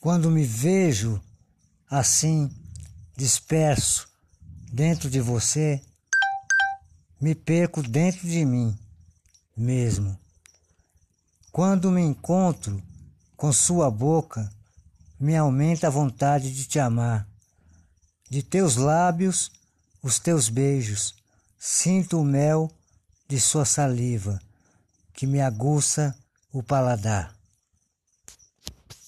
Quando me vejo assim, disperso dentro de você, me perco dentro de mim mesmo. Quando me encontro com sua boca, me aumenta a vontade de te amar. De teus lábios, os teus beijos, sinto o mel de sua saliva, que me aguça o paladar.